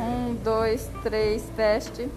Um, dois, três, teste.